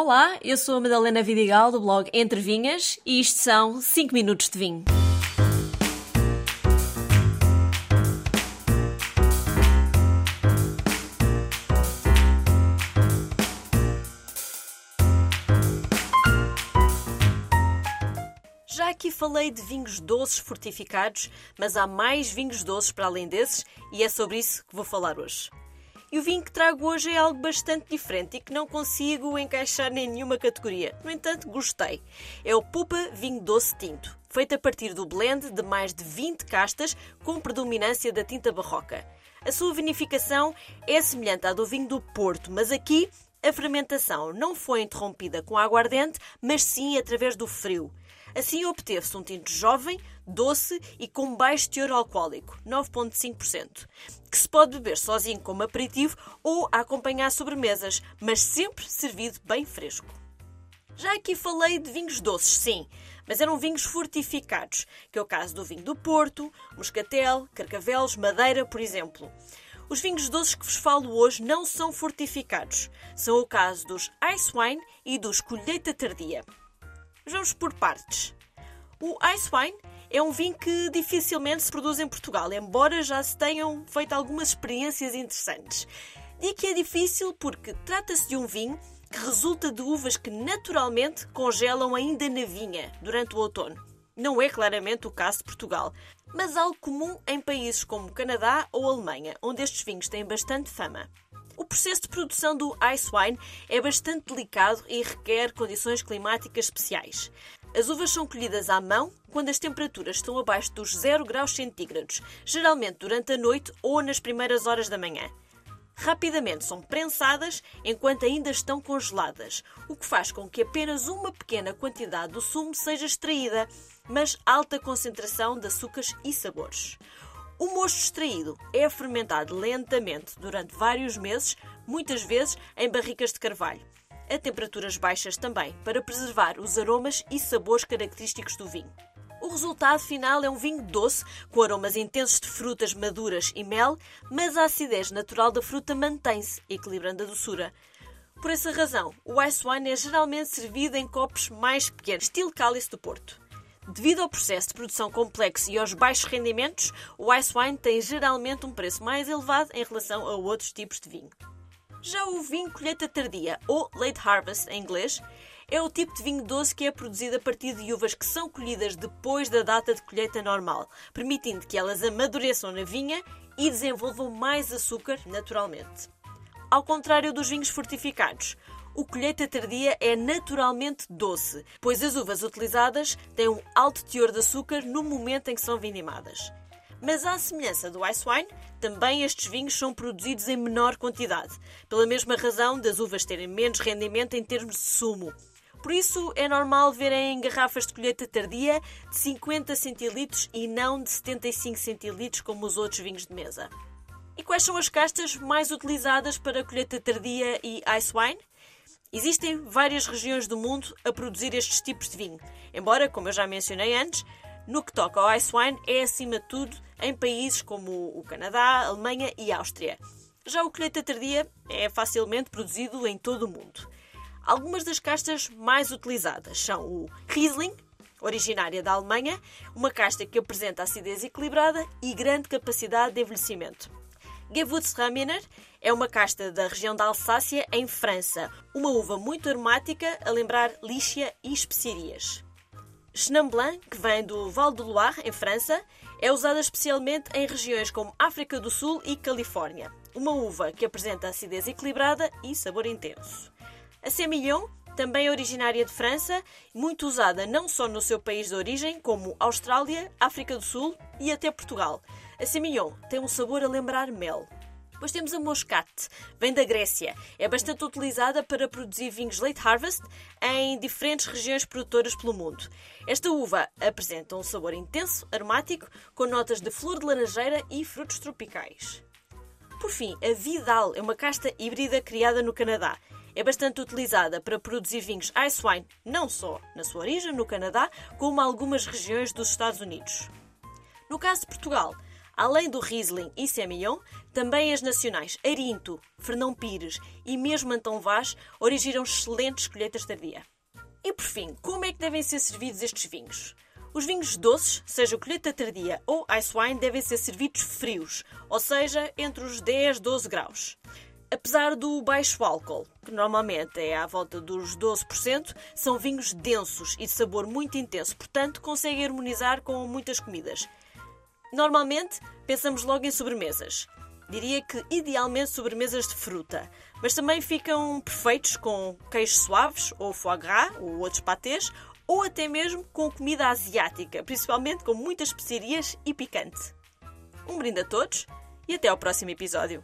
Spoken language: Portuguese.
Olá, eu sou a Madalena Vidigal do blog Entre Vinhas e isto são 5 minutos de vinho. Já aqui falei de vinhos doces fortificados, mas há mais vinhos doces para além desses e é sobre isso que vou falar hoje. E o vinho que trago hoje é algo bastante diferente e que não consigo encaixar em nenhuma categoria. No entanto, gostei. É o Pupa Vinho Doce Tinto, feito a partir do blend de mais de 20 castas com predominância da tinta barroca. A sua vinificação é semelhante à do vinho do Porto, mas aqui a fermentação não foi interrompida com aguardente, mas sim através do frio. Assim obteve-se um tinto jovem, doce e com baixo teor alcoólico, 9,5%, que se pode beber sozinho como aperitivo ou a acompanhar sobremesas, mas sempre servido bem fresco. Já aqui falei de vinhos doces, sim, mas eram vinhos fortificados, que é o caso do vinho do Porto, Moscatel, Carcavelos, Madeira, por exemplo. Os vinhos doces que vos falo hoje não são fortificados. São o caso dos Ice Wine e dos Colheita Tardia. Vamos por partes. O Ice Wine é um vinho que dificilmente se produz em Portugal, embora já se tenham feito algumas experiências interessantes. Digo que é difícil porque trata-se de um vinho que resulta de uvas que naturalmente congelam ainda na vinha durante o outono. Não é claramente o caso de Portugal, mas algo comum em países como Canadá ou Alemanha, onde estes vinhos têm bastante fama. Processo de produção do ice wine é bastante delicado e requer condições climáticas especiais. As uvas são colhidas à mão quando as temperaturas estão abaixo dos 0 graus centígrados, geralmente durante a noite ou nas primeiras horas da manhã. Rapidamente são prensadas enquanto ainda estão congeladas, o que faz com que apenas uma pequena quantidade do sumo seja extraída, mas alta concentração de açúcares e sabores. O mosto extraído é fermentado lentamente durante vários meses, muitas vezes em barricas de carvalho a temperaturas baixas também, para preservar os aromas e sabores característicos do vinho. O resultado final é um vinho doce, com aromas intensos de frutas maduras e mel, mas a acidez natural da fruta mantém-se, equilibrando a doçura. Por essa razão, o ice wine é geralmente servido em copos mais pequenos, estilo cálice do Porto. Devido ao processo de produção complexo e aos baixos rendimentos, o ice wine tem geralmente um preço mais elevado em relação a outros tipos de vinho. Já o vinho colheita tardia, ou late harvest em inglês, é o tipo de vinho doce que é produzido a partir de uvas que são colhidas depois da data de colheita normal, permitindo que elas amadureçam na vinha e desenvolvam mais açúcar naturalmente. Ao contrário dos vinhos fortificados, o colheita tardia é naturalmente doce, pois as uvas utilizadas têm um alto teor de açúcar no momento em que são vinimadas. Mas à semelhança do ice wine, também estes vinhos são produzidos em menor quantidade, pela mesma razão das uvas terem menos rendimento em termos de sumo. Por isso é normal verem garrafas de colheita tardia de 50 centilitros e não de 75 centilitros como os outros vinhos de mesa. E quais são as castas mais utilizadas para colheita tardia e ice wine? Existem várias regiões do mundo a produzir estes tipos de vinho, embora, como eu já mencionei antes, no que toca ao ice wine é acima de tudo em países como o Canadá, Alemanha e Áustria. Já o colheita tardia é facilmente produzido em todo o mundo. Algumas das castas mais utilizadas são o Riesling, originária da Alemanha, uma casta que apresenta acidez equilibrada e grande capacidade de envelhecimento. Gewürztraminer é uma casta da região da Alsácia, em França, uma uva muito aromática a lembrar lixa e especiarias. Chenin Blanc, que vem do Val do Loire, em França, é usada especialmente em regiões como África do Sul e Califórnia. Uma uva que apresenta acidez equilibrada e sabor intenso. A Semillon também originária de França, muito usada não só no seu país de origem, como Austrália, África do Sul e até Portugal. A Semillon tem um sabor a lembrar mel. Depois temos a Moscate, vem da Grécia. É bastante utilizada para produzir vinhos late harvest em diferentes regiões produtoras pelo mundo. Esta uva apresenta um sabor intenso, aromático, com notas de flor de laranjeira e frutos tropicais. Por fim, a Vidal é uma casta híbrida criada no Canadá. É bastante utilizada para produzir vinhos ice wine, não só na sua origem, no Canadá, como em algumas regiões dos Estados Unidos. No caso de Portugal, Além do Riesling e Semillon, também as nacionais Arinto, Fernão Pires e mesmo Antão Vaz originam excelentes colheitas tardia. E por fim, como é que devem ser servidos estes vinhos? Os vinhos doces, seja colheita tardia ou ice wine, devem ser servidos frios, ou seja, entre os 10 e 12 graus. Apesar do baixo álcool, que normalmente é à volta dos 12%, são vinhos densos e de sabor muito intenso, portanto conseguem harmonizar com muitas comidas. Normalmente pensamos logo em sobremesas. Diria que idealmente sobremesas de fruta, mas também ficam perfeitos com queijos suaves, ou foie gras, ou outros patês, ou até mesmo com comida asiática, principalmente com muitas especiarias e picante. Um brinde a todos e até ao próximo episódio.